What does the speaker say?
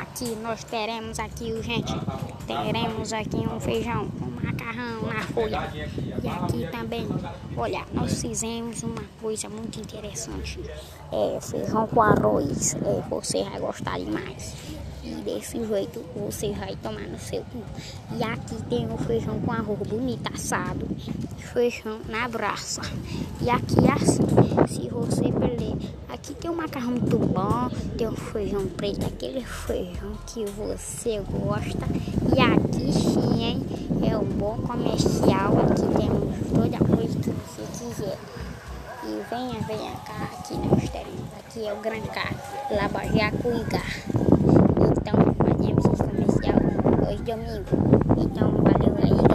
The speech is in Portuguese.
Aqui nós teremos aqui, gente, teremos aqui um feijão, um macarrão na folha. E aqui também, olha, nós fizemos uma coisa muito interessante. É feijão com arroz. É, você vai gostar demais. E desse jeito você vai tomar no seu cu. E aqui tem o feijão com arroz bonito assado. Feijão na braça. E aqui assim, se você perder, aqui tem um macarrão muito bom. Tem o feijão preto, aquele feijão que você gosta. E aqui sim, hein? É um bom comercial. Aqui temos toda coisa que você quiser. E venha, venha cá, aqui nós teremos. Aqui é o Grande Carro, Labajacuigá. Então, fazemos esse comercial hoje domingo. Então, valeu.